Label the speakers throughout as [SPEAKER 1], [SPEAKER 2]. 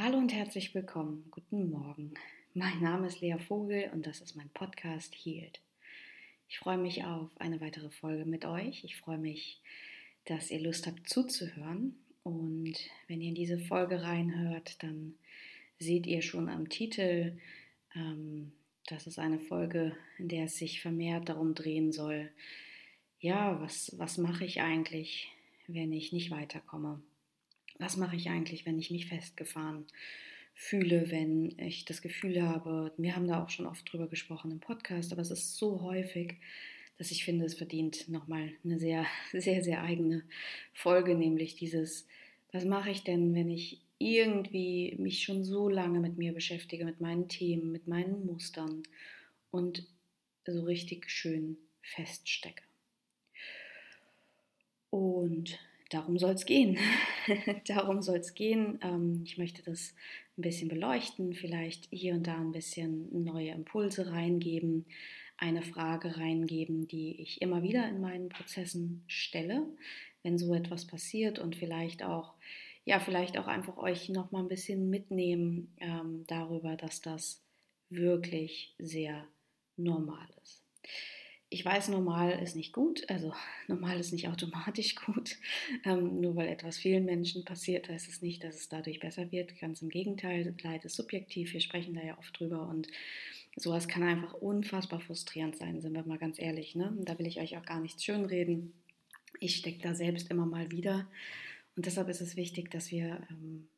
[SPEAKER 1] Hallo und herzlich willkommen. Guten Morgen. Mein Name ist Lea Vogel und das ist mein Podcast Healed. Ich freue mich auf eine weitere Folge mit euch. Ich freue mich, dass ihr Lust habt zuzuhören. Und wenn ihr in diese Folge reinhört, dann seht ihr schon am Titel, ähm, das ist eine Folge, in der es sich vermehrt darum drehen soll, ja, was, was mache ich eigentlich, wenn ich nicht weiterkomme? Was mache ich eigentlich, wenn ich mich festgefahren fühle, wenn ich das Gefühl habe, wir haben da auch schon oft drüber gesprochen im Podcast, aber es ist so häufig, dass ich finde, es verdient nochmal eine sehr, sehr, sehr eigene Folge, nämlich dieses, was mache ich denn, wenn ich irgendwie mich schon so lange mit mir beschäftige, mit meinen Themen, mit meinen Mustern und so richtig schön feststecke. Und darum soll es gehen. darum soll es gehen. Ähm, ich möchte das ein bisschen beleuchten, vielleicht hier und da ein bisschen neue Impulse reingeben, eine Frage reingeben, die ich immer wieder in meinen Prozessen stelle, wenn so etwas passiert und vielleicht auch, ja, vielleicht auch einfach euch noch mal ein bisschen mitnehmen ähm, darüber, dass das wirklich sehr normal ist ich weiß, normal ist nicht gut, also normal ist nicht automatisch gut. Ähm, nur weil etwas vielen Menschen passiert, heißt es nicht, dass es dadurch besser wird. Ganz im Gegenteil, Leid ist subjektiv, wir sprechen da ja oft drüber und sowas kann einfach unfassbar frustrierend sein, sind wir mal ganz ehrlich. Ne? Da will ich euch auch gar nichts schönreden. Ich stecke da selbst immer mal wieder und deshalb ist es wichtig, dass wir ähm,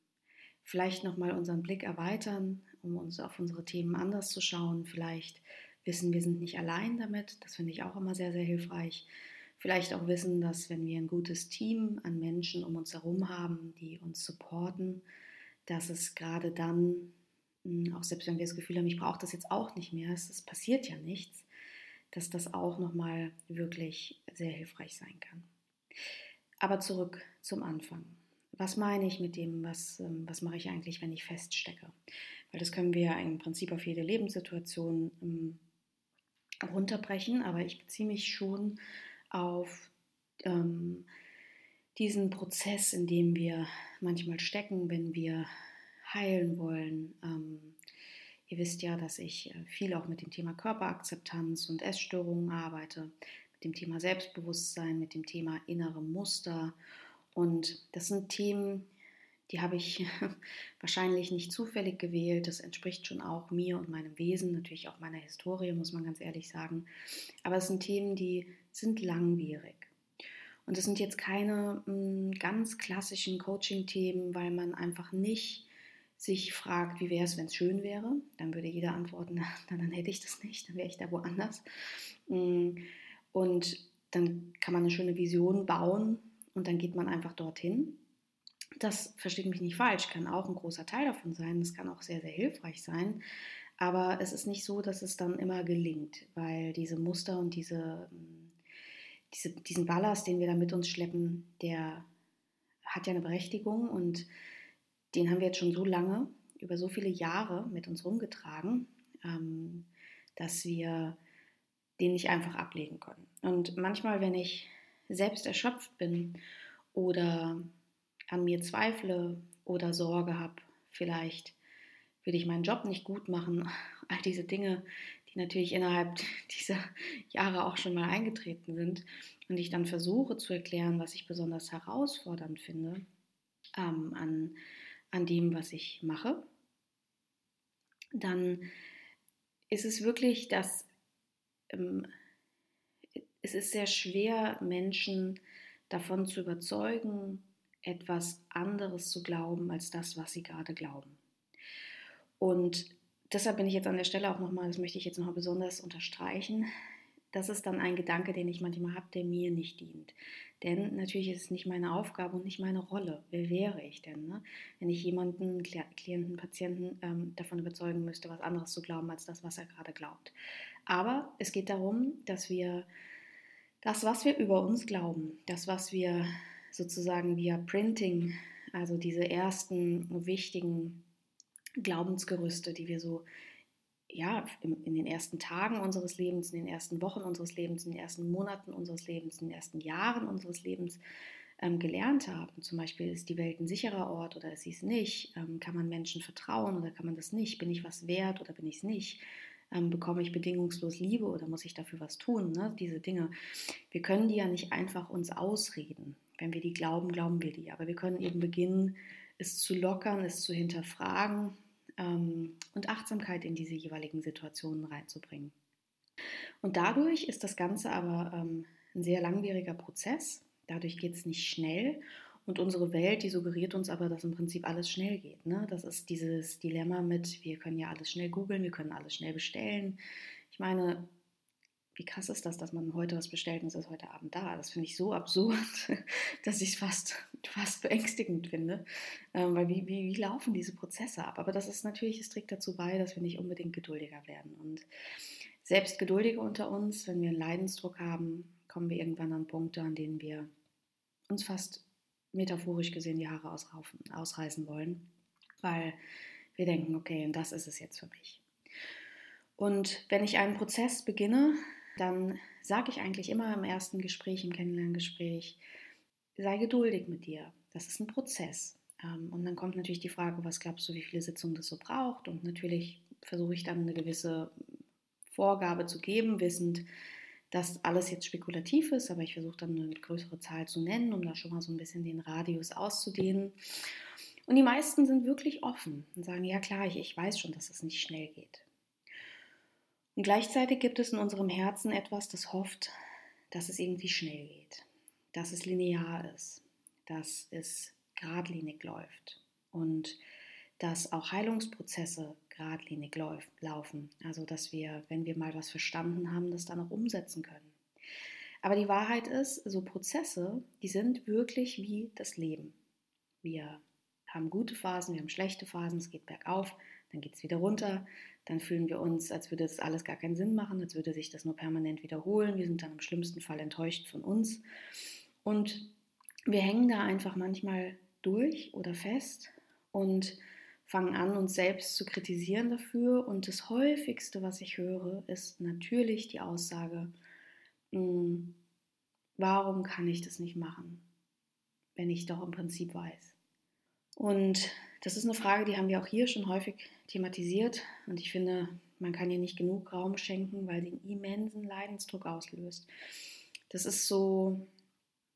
[SPEAKER 1] vielleicht nochmal unseren Blick erweitern, um uns auf unsere Themen anders zu schauen, vielleicht wissen, wir sind nicht allein damit. Das finde ich auch immer sehr, sehr hilfreich. Vielleicht auch wissen, dass wenn wir ein gutes Team an Menschen um uns herum haben, die uns supporten, dass es gerade dann, hm, auch selbst wenn wir das Gefühl haben, ich brauche das jetzt auch nicht mehr, es, es passiert ja nichts, dass das auch nochmal wirklich sehr hilfreich sein kann. Aber zurück zum Anfang. Was meine ich mit dem, was, ähm, was mache ich eigentlich, wenn ich feststecke? Weil das können wir im Prinzip auf jede Lebenssituation ähm, runterbrechen, aber ich beziehe mich schon auf ähm, diesen Prozess, in dem wir manchmal stecken, wenn wir heilen wollen. Ähm, ihr wisst ja, dass ich äh, viel auch mit dem Thema Körperakzeptanz und Essstörungen arbeite, mit dem Thema Selbstbewusstsein, mit dem Thema innere Muster. Und das sind Themen, die habe ich wahrscheinlich nicht zufällig gewählt. Das entspricht schon auch mir und meinem Wesen, natürlich auch meiner Historie, muss man ganz ehrlich sagen. Aber es sind Themen, die sind langwierig. Und es sind jetzt keine hm, ganz klassischen Coaching-Themen, weil man einfach nicht sich fragt, wie wäre es, wenn es schön wäre. Dann würde jeder antworten, na, dann hätte ich das nicht, dann wäre ich da woanders. Hm, und dann kann man eine schöne Vision bauen und dann geht man einfach dorthin das versteht mich nicht falsch, kann auch ein großer Teil davon sein. Das kann auch sehr, sehr hilfreich sein. Aber es ist nicht so, dass es dann immer gelingt, weil diese Muster und diese, diese, diesen Ballast, den wir da mit uns schleppen, der hat ja eine Berechtigung und den haben wir jetzt schon so lange, über so viele Jahre mit uns rumgetragen, ähm, dass wir den nicht einfach ablegen können. Und manchmal, wenn ich selbst erschöpft bin oder an mir zweifle oder Sorge habe, vielleicht würde ich meinen Job nicht gut machen, all diese Dinge, die natürlich innerhalb dieser Jahre auch schon mal eingetreten sind und ich dann versuche zu erklären, was ich besonders herausfordernd finde ähm, an, an dem, was ich mache, dann ist es wirklich, dass ähm, es ist sehr schwer, Menschen davon zu überzeugen, etwas anderes zu glauben als das, was sie gerade glauben. Und deshalb bin ich jetzt an der Stelle auch nochmal, das möchte ich jetzt nochmal besonders unterstreichen, das ist dann ein Gedanke, den ich manchmal habe, der mir nicht dient. Denn natürlich ist es nicht meine Aufgabe und nicht meine Rolle. Wer wäre ich denn, ne? wenn ich jemanden, Klienten, Patienten ähm, davon überzeugen müsste, was anderes zu glauben als das, was er gerade glaubt. Aber es geht darum, dass wir das, was wir über uns glauben, das, was wir sozusagen via Printing, also diese ersten wichtigen Glaubensgerüste, die wir so ja, in, den ersten Tagen unseres Lebens, in den ersten Wochen unseres Lebens, in den ersten Monaten unseres Lebens, in den ersten Jahren unseres Lebens ähm, gelernt haben. Zum Beispiel ist die Welt ein sicherer Ort oder ist sie es nicht? Ähm, kann man Menschen vertrauen oder kann man das nicht? Bin ich was wert oder bin ich es nicht? Ähm, bekomme ich bedingungslos Liebe oder muss ich dafür was tun? Ne? Diese Dinge. Wir können die ja nicht einfach uns ausreden. Wenn wir die glauben, glauben wir die. Aber wir können eben beginnen, es zu lockern, es zu hinterfragen ähm, und Achtsamkeit in diese jeweiligen Situationen reinzubringen. Und dadurch ist das Ganze aber ähm, ein sehr langwieriger Prozess. Dadurch geht es nicht schnell. Und unsere Welt, die suggeriert uns aber, dass im Prinzip alles schnell geht. Ne? Das ist dieses Dilemma mit, wir können ja alles schnell googeln, wir können alles schnell bestellen. Ich meine, wie krass ist das, dass man heute was bestellt und es ist heute Abend da? Das finde ich so absurd, dass ich es fast, fast beängstigend finde. Ähm, weil wie, wie, wie laufen diese Prozesse ab? Aber das ist natürlich, es trägt dazu bei, dass wir nicht unbedingt geduldiger werden. Und selbst Geduldige unter uns, wenn wir einen Leidensdruck haben, kommen wir irgendwann an Punkte, an denen wir uns fast metaphorisch gesehen die Haare ausreißen wollen, weil wir denken, okay, und das ist es jetzt für mich. Und wenn ich einen Prozess beginne, dann sage ich eigentlich immer im ersten Gespräch, im Kennenlerngespräch, sei geduldig mit dir. Das ist ein Prozess. Ähm, und dann kommt natürlich die Frage, was glaubst du, wie viele Sitzungen das so braucht? Und natürlich versuche ich dann eine gewisse Vorgabe zu geben, wissend, dass alles jetzt spekulativ ist, aber ich versuche dann eine größere Zahl zu nennen, um da schon mal so ein bisschen den Radius auszudehnen. Und die meisten sind wirklich offen und sagen, ja klar, ich, ich weiß schon, dass es nicht schnell geht. Und gleichzeitig gibt es in unserem Herzen etwas, das hofft, dass es irgendwie schnell geht, dass es linear ist, dass es geradlinig läuft und dass auch Heilungsprozesse geradlinig laufen. Also dass wir, wenn wir mal was verstanden haben, das dann auch umsetzen können. Aber die Wahrheit ist, so Prozesse, die sind wirklich wie das Leben. Wir haben gute Phasen, wir haben schlechte Phasen, es geht bergauf, dann geht es wieder runter, dann fühlen wir uns, als würde das alles gar keinen Sinn machen, als würde sich das nur permanent wiederholen. Wir sind dann im schlimmsten Fall enttäuscht von uns. Und wir hängen da einfach manchmal durch oder fest und fangen an, uns selbst zu kritisieren dafür. Und das häufigste, was ich höre, ist natürlich die Aussage, hm, warum kann ich das nicht machen, wenn ich doch im Prinzip weiß. Und das ist eine Frage, die haben wir auch hier schon häufig thematisiert. Und ich finde, man kann ihr nicht genug Raum schenken, weil sie einen immensen Leidensdruck auslöst. Das ist so,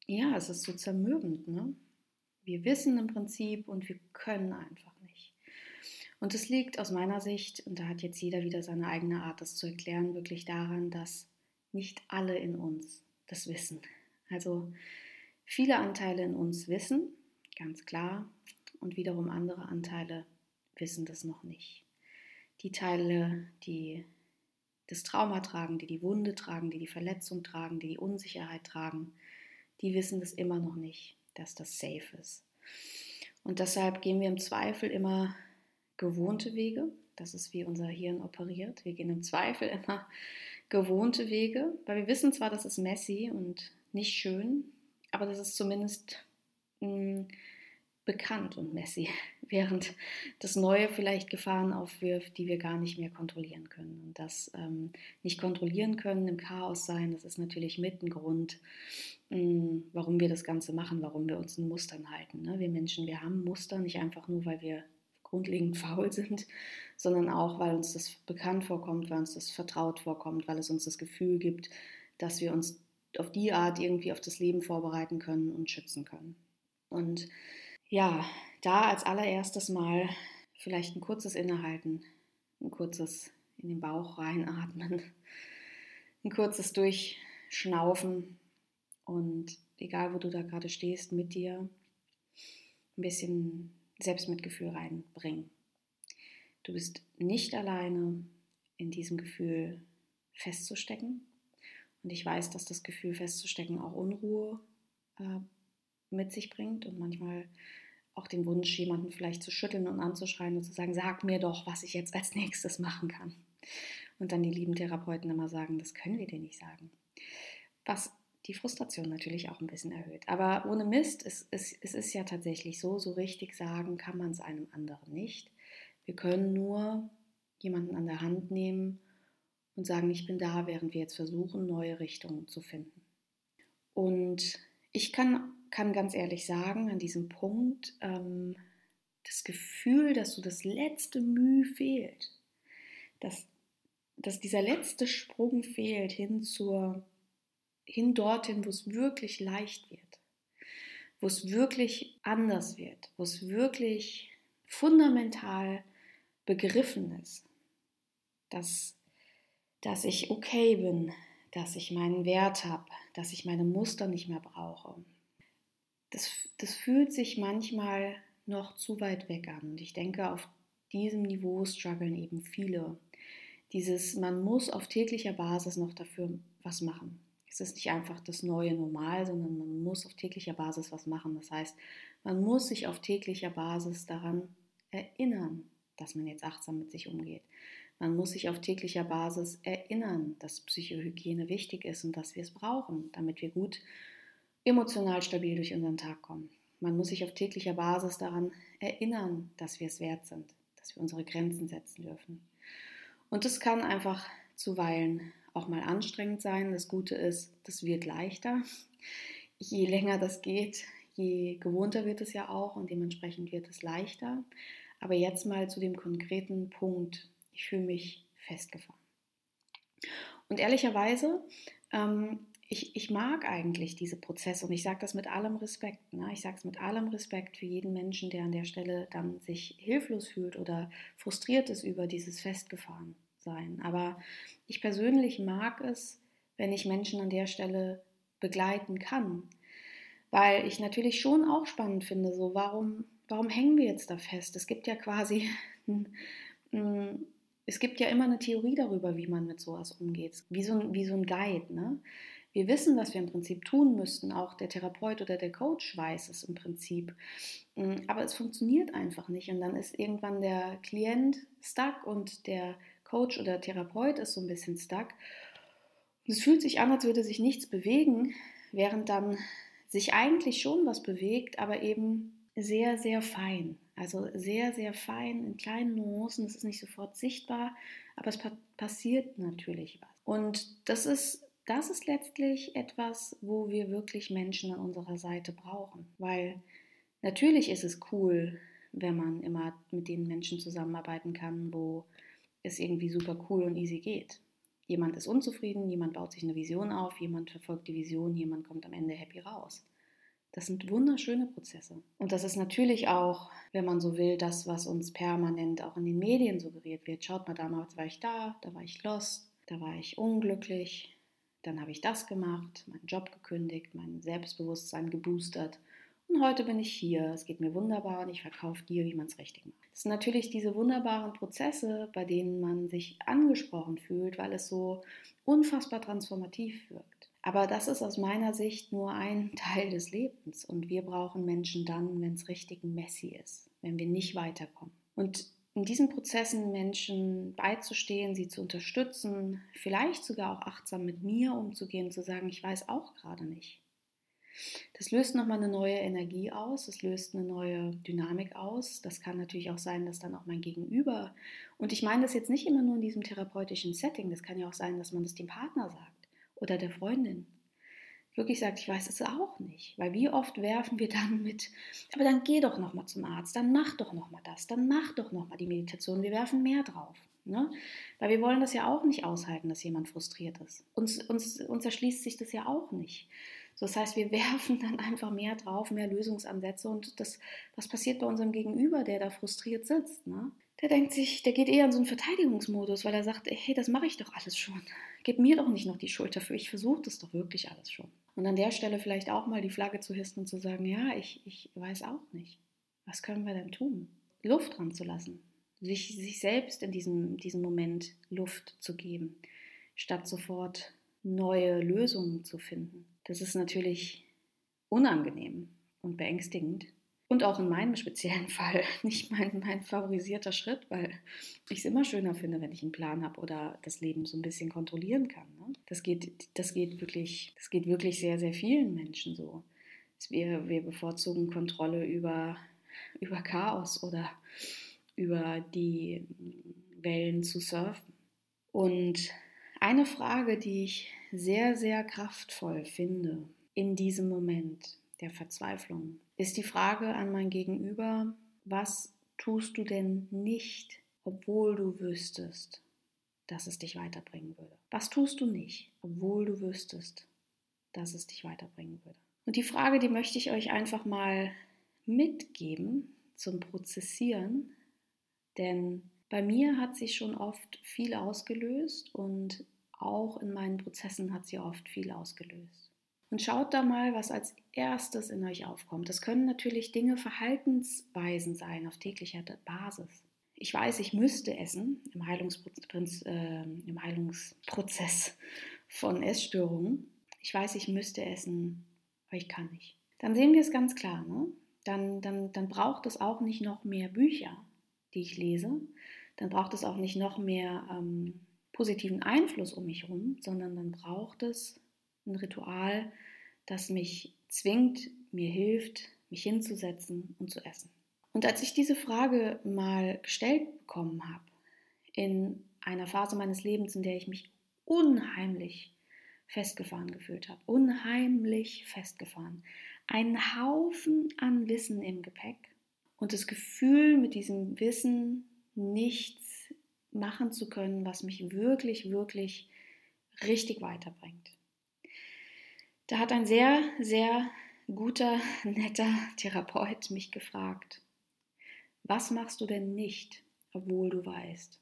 [SPEAKER 1] ja, es ist so zermürbend. Ne? Wir wissen im Prinzip und wir können einfach. Und es liegt aus meiner Sicht, und da hat jetzt jeder wieder seine eigene Art, das zu erklären, wirklich daran, dass nicht alle in uns das wissen. Also viele Anteile in uns wissen, ganz klar, und wiederum andere Anteile wissen das noch nicht. Die Teile, die das Trauma tragen, die die Wunde tragen, die die Verletzung tragen, die die Unsicherheit tragen, die wissen das immer noch nicht, dass das safe ist. Und deshalb gehen wir im Zweifel immer gewohnte Wege. Das ist wie unser Hirn operiert. Wir gehen im Zweifel immer gewohnte Wege, weil wir wissen zwar, das ist messy und nicht schön, aber das ist zumindest mh, hm, bekannt und messy, während das Neue vielleicht Gefahren aufwirft, die wir gar nicht mehr kontrollieren können. Und das ähm, nicht kontrollieren können, im Chaos sein, das ist natürlich mit ein Grund, mh, mm, warum wir das Ganze machen, warum wir uns in Mustern halten. Ne? Wir Menschen, wir haben Muster, nicht einfach nur, weil wir grundlegend faul sind, sondern auch, weil uns das bekannt vorkommt, weil uns das vertraut vorkommt, weil es uns das Gefühl gibt, dass wir uns auf die Art irgendwie auf das Leben vorbereiten können und schützen können. Und ja, da als allererstes mal vielleicht ein kurzes Innehalten, ein kurzes in den Bauch reinatmen, ein kurzes Durchschnaufen und egal wo du da gerade stehst, mit dir ein bisschen Selbstmitgefühl reinbringen. Du bist nicht alleine in diesem Gefühl festzustecken. Und ich weiß, dass das Gefühl festzustecken auch Unruhe äh, mit sich bringt und manchmal auch den Wunsch, jemanden vielleicht zu schütteln und anzuschreien und zu sagen, sag mir doch, was ich jetzt als nächstes machen kann. Und dann die lieben Therapeuten immer sagen, das können wir dir nicht sagen. Was die Frustration natürlich auch ein bisschen erhöht. Aber ohne Mist, es, es, es ist ja tatsächlich so, so richtig sagen kann man es einem anderen nicht. Wir können nur jemanden an der Hand nehmen und sagen, ich bin da, während wir jetzt versuchen, neue Richtungen zu finden. Und ich kann kann ganz ehrlich sagen, an diesem Punkt, ähm, das Gefühl, dass so das letzte Mühe fehlt, dass, dass dieser letzte Sprung fehlt hin zur, hin dorthin, wo es wirklich leicht wird, wo es wirklich anders wird, wo es wirklich fundamental begriffen ist, dass, dass ich okay bin, dass ich meinen Wert habe, dass ich meine Muster nicht mehr brauche. Das, das fühlt sich manchmal noch zu weit weg an. Und ich denke, auf diesem Niveau strugglen eben viele. Dieses, man muss auf täglicher Basis noch dafür was machen. Es ist nicht einfach das neue Normal, sondern man muss auf täglicher Basis was machen. Das heißt, man muss sich auf täglicher Basis daran erinnern, dass man jetzt achtsam mit sich umgeht. Man muss sich auf täglicher Basis erinnern, dass Psychohygiene wichtig ist und dass wir es brauchen, damit wir gut emotional stabil durch unseren Tag kommen. Man muss sich auf täglicher Basis daran erinnern, dass wir es wert sind, dass wir unsere Grenzen setzen dürfen. Und das kann einfach zuweilen auch mal anstrengend sein. Das Gute ist, das wird leichter. Je länger das geht, je gewohnter wird es ja auch und dementsprechend wird es leichter. Aber jetzt mal zu dem konkreten Punkt. Ich fühle mich festgefahren. Und ehrlicherweise ähm, ich, ich mag eigentlich diese Prozesse und ich sage das mit allem Respekt. Ne? Ich sage es mit allem Respekt für jeden Menschen, der an der Stelle dann sich hilflos fühlt oder frustriert ist über dieses Festgefahrensein. Aber ich persönlich mag es, wenn ich Menschen an der Stelle begleiten kann. Weil ich natürlich schon auch spannend finde, so warum, warum hängen wir jetzt da fest? Es gibt ja quasi, es gibt ja immer eine Theorie darüber, wie man mit sowas umgeht. Wie so ein, wie so ein Guide. Ne? Wir wissen, was wir im Prinzip tun müssten. Auch der Therapeut oder der Coach weiß es im Prinzip. Mm, aber es funktioniert einfach nicht. Und dann ist irgendwann der Klient stuck und der Coach oder Therapeut ist so ein bisschen stuck. Und es fühlt sich an, als würde sich nichts bewegen, während dann sich eigentlich schon was bewegt, aber eben sehr, sehr fein. Also sehr, sehr fein in kleinen Nuancen. Es ist nicht sofort sichtbar, aber es passiert natürlich was. Und das ist das ist letztlich etwas, wo wir wirklich Menschen an unserer Seite brauchen. Weil natürlich ist es cool, wenn man immer mit den Menschen zusammenarbeiten kann, wo es irgendwie super cool und easy geht. Jemand ist unzufrieden, jemand baut sich eine Vision auf, jemand verfolgt die Vision, jemand kommt am Ende happy raus. Das sind wunderschöne Prozesse. Und das ist natürlich auch, wenn man so will, das, was uns permanent auch in den Medien suggeriert wird. Schaut mal, damals war ich da, da war ich lost, da war ich unglücklich, dann habe ich das gemacht, meinen Job gekündigt, mein Selbstbewusstsein geboostert. Und heute bin ich hier. Es geht mir wunderbar und ich verkaufe dir, wie man es richtig macht. Das sind natürlich diese wunderbaren Prozesse, bei denen man sich angesprochen fühlt, weil es so unfassbar transformativ wirkt. Aber das ist aus meiner Sicht nur ein Teil des Lebens. Und wir brauchen Menschen dann, wenn es richtig messy ist, wenn wir nicht weiterkommen. Und in diesen Prozessen Menschen beizustehen, sie zu unterstützen, vielleicht sogar auch achtsam mit mir umzugehen, zu sagen, ich weiß auch gerade nicht. Das löst nochmal eine neue Energie aus, das löst eine neue Dynamik aus. Das kann natürlich auch sein, dass dann auch mein Gegenüber, und ich meine das jetzt nicht immer nur in diesem therapeutischen Setting, das kann ja auch sein, dass man das dem Partner sagt oder der Freundin wirklich sagt, ich weiß es auch nicht. Weil wie oft werfen wir dann mit, aber dann geh doch nochmal zum Arzt, dann mach doch nochmal das, dann mach doch nochmal die Meditation. Wir werfen mehr drauf. Ne? Weil wir wollen das ja auch nicht aushalten, dass jemand frustriert ist. Uns, uns, uns erschließt sich das ja auch nicht. Das heißt, wir werfen dann einfach mehr drauf, mehr Lösungsansätze und das, was passiert bei unserem Gegenüber, der da frustriert sitzt? Ne? Der denkt sich, der geht eher in so einen Verteidigungsmodus, weil er sagt, hey, das mache ich doch alles schon. Gib mir doch nicht noch die Schuld dafür, ich versuche das doch wirklich alles schon. Und an der Stelle vielleicht auch mal die Flagge zu hissen und zu sagen, ja, ich, ich weiß auch nicht. Was können wir denn tun? Luft dran zu lassen. Sich, sich selbst in diesem, diesem Moment Luft zu geben, statt sofort neue Lösungen zu finden. Das ist natürlich unangenehm und beängstigend, und auch in meinem speziellen Fall nicht mein, mein favorisierter Schritt, weil ich es immer schöner finde, wenn ich einen Plan habe oder das Leben so ein bisschen kontrollieren kann. Ne? Das, geht, das, geht wirklich, das geht wirklich sehr, sehr vielen Menschen so. Wir, wir bevorzugen Kontrolle über, über Chaos oder über die Wellen zu surfen. Und eine Frage, die ich sehr, sehr kraftvoll finde in diesem Moment, der Verzweiflung, ist die Frage an mein Gegenüber, was tust du denn nicht, obwohl du wüsstest, dass es dich weiterbringen würde? Was tust du nicht, obwohl du wüsstest, dass es dich weiterbringen würde? Und die Frage, die möchte ich euch einfach mal mitgeben zum Prozessieren, denn bei mir hat sie schon oft viel ausgelöst und auch in meinen Prozessen hat sie oft viel ausgelöst. Und schaut da mal, was als erstes in euch aufkommt. Das können natürlich Dinge, Verhaltensweisen sein auf täglicher Basis. Ich weiß, ich müsste essen im, Heilungsprinz, äh, im Heilungsprozess von Essstörungen. Ich weiß, ich müsste essen, aber ich kann nicht. Dann sehen wir es ganz klar. Ne? Dann, dann, dann braucht es auch nicht noch mehr Bücher, die ich lese. Dann braucht es auch nicht noch mehr ähm, positiven Einfluss um mich herum, sondern dann braucht es ein Ritual, das mich zwingt, mir hilft, mich hinzusetzen und zu essen. Und als ich diese Frage mal gestellt bekommen habe, in einer Phase meines Lebens, in der ich mich unheimlich festgefahren gefühlt habe, unheimlich festgefahren, einen Haufen an Wissen im Gepäck und das Gefühl, mit diesem Wissen nichts machen zu können, was mich wirklich, wirklich richtig weiterbringt. Da hat ein sehr, sehr guter, netter Therapeut mich gefragt, was machst du denn nicht, obwohl du weißt,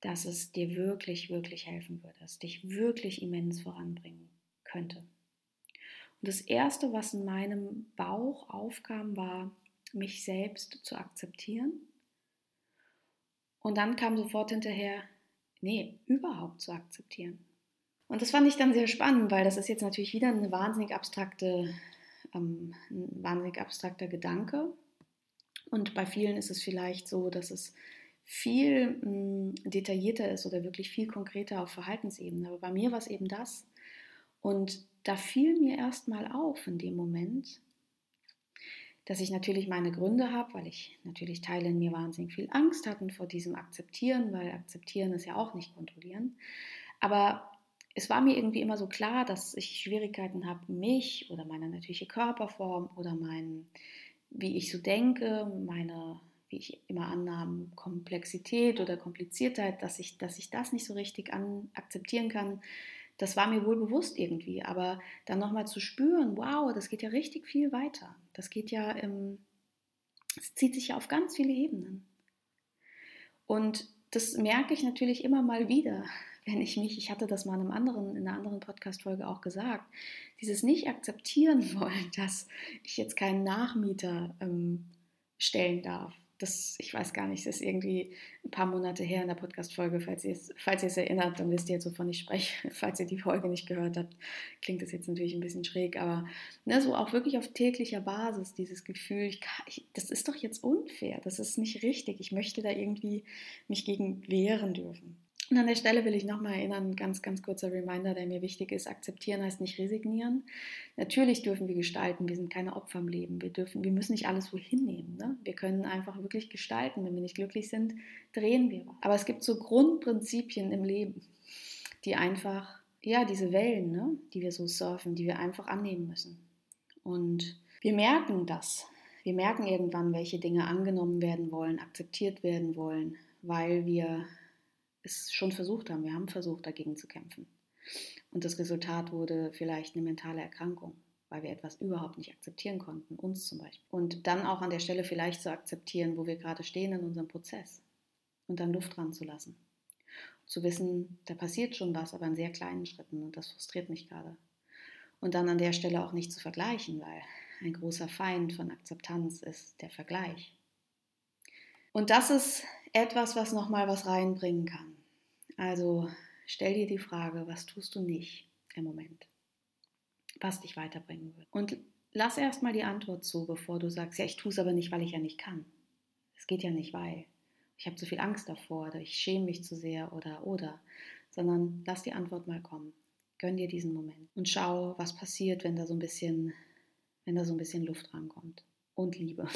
[SPEAKER 1] dass es dir wirklich, wirklich helfen würde, dass es dich wirklich immens voranbringen könnte. Und das Erste, was in meinem Bauch aufkam, war, mich selbst zu akzeptieren. Und dann kam sofort hinterher, nee, überhaupt zu akzeptieren. Und das fand ich dann sehr spannend, weil das ist jetzt natürlich wieder eine wahnsinnig abstrakte, ähm, ein wahnsinnig abstrakter Gedanke. Und bei vielen ist es vielleicht so, dass es viel mh, hm, detaillierter ist oder wirklich viel konkreter auf Verhaltensebene. Aber bei mir war es eben das. Und da fiel mir erstmal auf in dem Moment, dass ich natürlich meine Gründe habe, weil ich natürlich Teile in mir wahnsinnig viel Angst hatten vor diesem Akzeptieren, weil Akzeptieren ist ja auch nicht kontrollieren. Aber es war mir irgendwie immer so klar, dass ich Schwierigkeiten habe, mich oder meine natürliche Körperform oder mein, wie ich so denke, meine, wie ich immer annahm, Komplexität oder Kompliziertheit, dass ich, dass ich das nicht so richtig an, akzeptieren kann. Das war mir wohl bewusst irgendwie, aber dann nochmal zu spüren, wow, das geht ja richtig viel weiter. Das geht ja, es zieht sich ja auf ganz viele Ebenen. Und das merke ich natürlich immer mal wieder, wenn ich mich, ich hatte das mal in, einem anderen, in einer anderen Podcast-Folge auch gesagt, dieses nicht akzeptieren wollen, dass ich jetzt keinen Nachmieter ähm, stellen darf. Das, ich weiß gar nicht, das ist irgendwie ein paar Monate her in der Podcast-Folge. Falls ihr, es, falls ihr es erinnert, dann wisst ihr jetzt, wovon ich spreche. Falls ihr die Folge nicht gehört habt, klingt das jetzt natürlich ein bisschen schräg, aber ne, so auch wirklich auf täglicher Basis dieses Gefühl, ich kann, ich, das ist doch jetzt unfair, das ist nicht richtig. Ich möchte da irgendwie mich gegen wehren dürfen. Und an der Stelle will ich nochmal erinnern, ganz, ganz kurzer Reminder, der mir wichtig ist. Akzeptieren heißt nicht resignieren. Natürlich dürfen wir gestalten. Wir sind keine Opfer im Leben. Wir, dürfen, wir müssen nicht alles wohin nehmen. Ne? Wir können einfach wirklich gestalten. Wenn wir nicht glücklich sind, drehen wir. Aber es gibt so Grundprinzipien im Leben, die einfach, ja, diese Wellen, ne, die wir so surfen, die wir einfach annehmen müssen. Und wir merken das. Wir merken irgendwann, welche Dinge angenommen werden wollen, akzeptiert werden wollen, weil wir es schon versucht haben. Wir haben versucht, dagegen zu kämpfen. Und das Resultat wurde vielleicht eine mentale Erkrankung, weil wir etwas überhaupt nicht akzeptieren konnten, uns zum Beispiel. Und dann auch an der Stelle vielleicht zu akzeptieren, wo wir gerade stehen in unserem Prozess und dann Luft dran zu lassen. Zu wissen, da passiert schon was, aber in sehr kleinen Schritten und das frustriert mich gerade. Und dann an der Stelle auch nicht zu vergleichen, weil ein großer Feind von Akzeptanz ist der Vergleich. Und das ist etwas, was nochmal was reinbringen kann. Also stell dir die Frage, was tust du nicht im Moment, was dich weiterbringen wird. Und lass erstmal die Antwort zu, bevor du sagst, ja, ich tue es aber nicht, weil ich ja nicht kann. Es geht ja nicht, weil ich habe zu viel Angst davor oder ich schäme mich zu sehr oder oder, sondern lass die Antwort mal kommen. Gönn dir diesen Moment und schau, was passiert, wenn da so ein bisschen, wenn da so ein bisschen Luft rankommt und Liebe.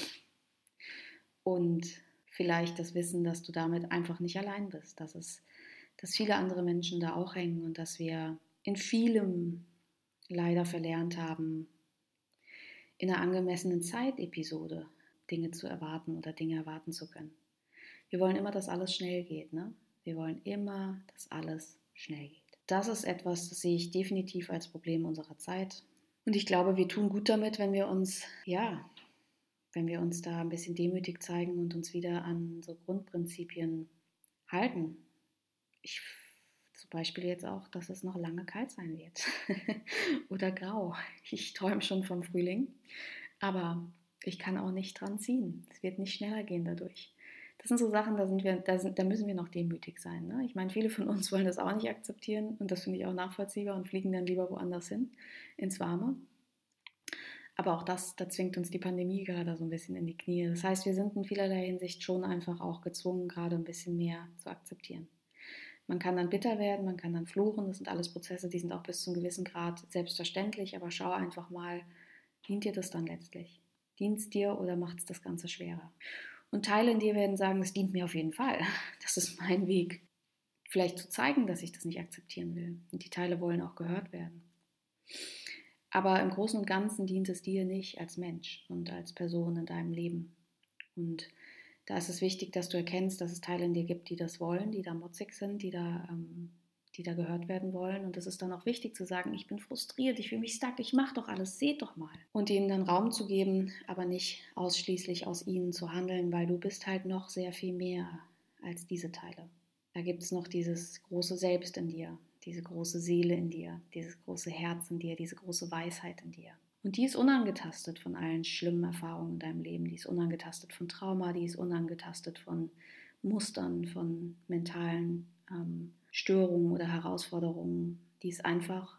[SPEAKER 1] Und vielleicht das Wissen, dass du damit einfach nicht allein bist, dass es, dass viele andere Menschen da auch hängen und dass wir in vielem leider verlernt haben, in einer angemessenen Zeitepisode Dinge zu erwarten oder Dinge erwarten zu können. Wir wollen immer, dass alles schnell geht. Ne? Wir wollen immer, dass alles schnell geht. Das ist etwas, das sehe ich definitiv als Problem unserer Zeit. Und ich glaube, wir tun gut damit, wenn wir uns, ja, wenn wir uns da ein bisschen demütig zeigen und uns wieder an so Grundprinzipien halten. Ich zum Beispiel jetzt auch, dass es noch lange kalt sein wird oder grau. Ich träume schon vom Frühling, aber ich kann auch nicht dran ziehen. Es wird nicht schneller gehen dadurch. Das sind so Sachen, da, sind wir, da, sind, da müssen wir noch demütig sein. Ne? Ich meine, viele von uns wollen das auch nicht akzeptieren und das finde ich auch nachvollziehbar und fliegen dann lieber woanders hin, ins Warme. Aber auch das, da zwingt uns die Pandemie gerade so ein bisschen in die Knie. Das heißt, wir sind in vielerlei Hinsicht schon einfach auch gezwungen, gerade ein bisschen mehr zu akzeptieren. Man kann dann bitter werden, man kann dann fluchen. Das sind alles Prozesse, die sind auch bis zu einem gewissen Grad selbstverständlich. Aber schau einfach mal, dient dir das dann letztlich? Dient es dir oder macht es das Ganze schwerer? Und Teile in dir werden sagen, es dient mir auf jeden Fall. Das ist mein Weg. Vielleicht zu zeigen, dass ich das nicht akzeptieren will. Und die Teile wollen auch gehört werden. Aber im Großen und Ganzen dient es dir nicht als Mensch und als Person in deinem Leben. Und da ist es wichtig, dass du erkennst, dass es Teile in dir gibt, die das wollen, die da motzig sind, die da, ähm, die da gehört werden wollen. Und es ist dann auch wichtig zu sagen, ich bin frustriert, ich fühle mich stuck, ich mache doch alles, seht doch mal. Und ihnen dann Raum zu geben, aber nicht ausschließlich aus ihnen zu handeln, weil du bist halt noch sehr viel mehr als diese Teile. Da gibt es noch dieses große Selbst in dir, diese große Seele in dir, dieses große Herz in dir, diese große Weisheit in dir. Und die ist unangetastet von allen schlimmen Erfahrungen in deinem Leben. Die ist unangetastet von Trauma, die ist unangetastet von Mustern, von mentalen ähm, Störungen oder Herausforderungen. Die ist einfach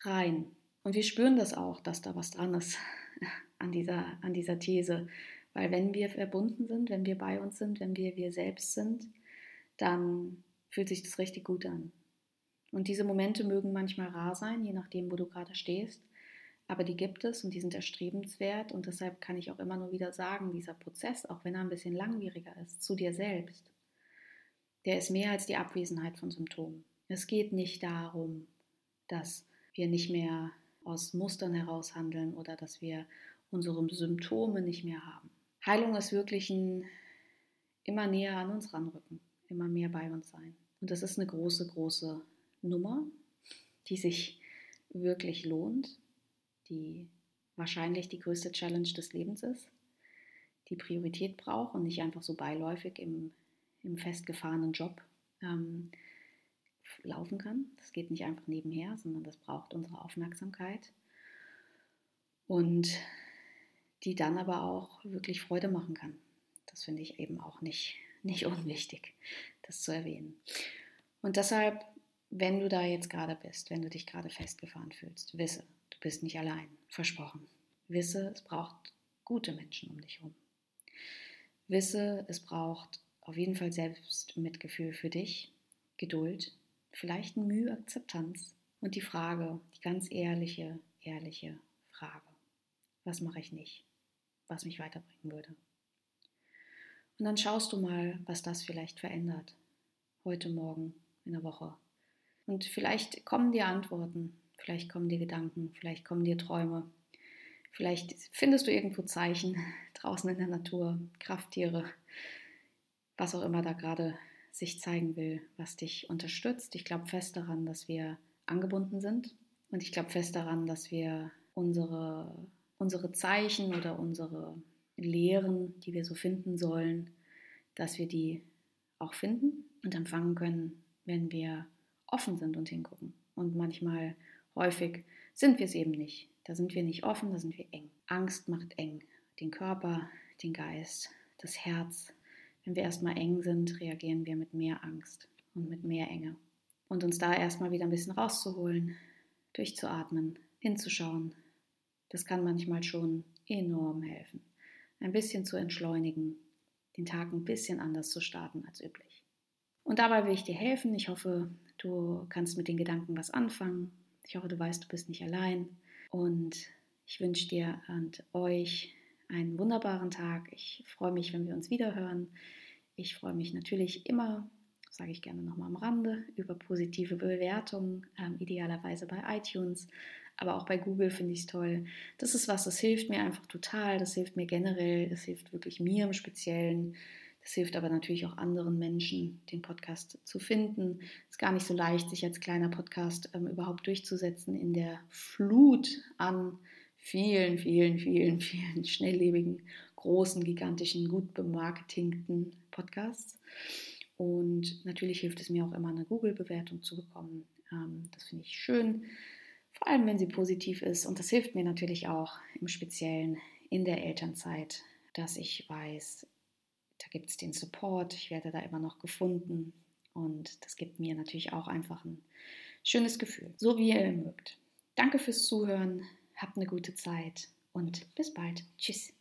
[SPEAKER 1] rein. Und wir spüren das auch, dass da was dran ist an dieser, an dieser These. Weil wenn wir verbunden sind, wenn wir bei uns sind, wenn wir wir selbst sind, dann fühlt sich das richtig gut an. Und diese Momente mögen manchmal rar sein, je nachdem, wo du gerade stehst. Aber die gibt es und die sind erstrebenswert und deshalb kann ich auch immer nur wieder sagen, dieser Prozess, auch wenn er ein bisschen langwieriger ist, zu dir selbst, der ist mehr als die Abwesenheit von Symptomen. Es geht nicht darum, dass wir nicht mehr aus Mustern heraus handeln oder dass wir unsere Symptome nicht mehr haben. Heilung ist wirklich ein immer näher an uns ranrücken, immer mehr bei uns sein. Und das ist eine große, große Nummer, die sich wirklich lohnt die wahrscheinlich die größte Challenge des Lebens ist, die Priorität braucht und nicht einfach so beiläufig im, im festgefahrenen Job ähm, laufen kann. Das geht nicht einfach nebenher, sondern das braucht unsere Aufmerksamkeit. Und die dann aber auch wirklich Freude machen kann. Das finde ich eben auch nicht, nicht unwichtig, das zu erwähnen. Und deshalb, wenn du da jetzt gerade bist, wenn du dich gerade festgefahren fühlst, wisse, bist nicht allein, versprochen. Wisse, es braucht gute Menschen um dich herum. Wisse, es braucht auf jeden Fall Selbstmitgefühl für dich, Geduld, vielleicht eine Mühe Akzeptanz und die Frage, die ganz ehrliche, ehrliche Frage. Was mache ich nicht, was mich weiterbringen würde? Und dann schaust du mal, was das vielleicht verändert. Heute, morgen, in der Woche. Und vielleicht kommen dir Antworten, Vielleicht kommen dir Gedanken, vielleicht kommen dir Träume. Vielleicht findest du irgendwo Zeichen draußen in der Natur, Krafttiere, was auch immer da gerade sich zeigen will, was dich unterstützt. Ich glaube fest daran, dass wir angebunden sind und ich glaube fest daran, dass wir unsere, unsere Zeichen oder unsere Lehren, die wir so finden sollen, dass wir die auch finden und empfangen können, wenn wir offen sind und hingucken. Und manchmal Häufig sind wir es eben nicht. Da sind wir nicht offen, da sind wir eng. Angst macht eng. Den Körper, den Geist, das Herz. Wenn wir erstmal eng sind, reagieren wir mit mehr Angst und mit mehr Enge. Und uns da erstmal wieder ein bisschen rauszuholen, durchzuatmen, hinzuschauen, das kann manchmal schon enorm helfen. Ein bisschen zu entschleunigen, den Tag ein bisschen anders zu starten als üblich. Und dabei will ich dir helfen. Ich hoffe, du kannst mit den Gedanken was anfangen ich hoffe, du weißt, du bist nicht allein. Und ich wünsche dir und euch einen wunderbaren Tag. Ich freue mich, wenn wir uns wiederhören. Ich freue mich natürlich immer, sage ich gerne nochmal am Rande, über positive Bewertungen, ähm, idealerweise bei iTunes, aber auch bei Google finde ich es toll. Das ist was, das hilft mir einfach total, das hilft mir generell, das hilft wirklich mir im Speziellen. Das hilft aber natürlich auch anderen Menschen, den Podcast zu finden. Es ist gar nicht so leicht, sich als kleiner Podcast ähm, überhaupt durchzusetzen in der Flut an vielen, vielen, vielen, vielen schnelllebigen, großen, gigantischen, gut bemarketingten Podcasts. Und natürlich hilft es mir auch immer, eine Google-Bewertung zu bekommen. Ähm, das finde ich schön, vor allem wenn sie positiv ist. Und das hilft mir natürlich auch im Speziellen in der Elternzeit, dass ich weiß, da gibt es den Support, ich werde da immer noch gefunden und das gibt mir natürlich auch einfach ein schönes Gefühl, so wie ihr mögt. Danke fürs Zuhören, habt eine gute Zeit und bis bald. Tschüss.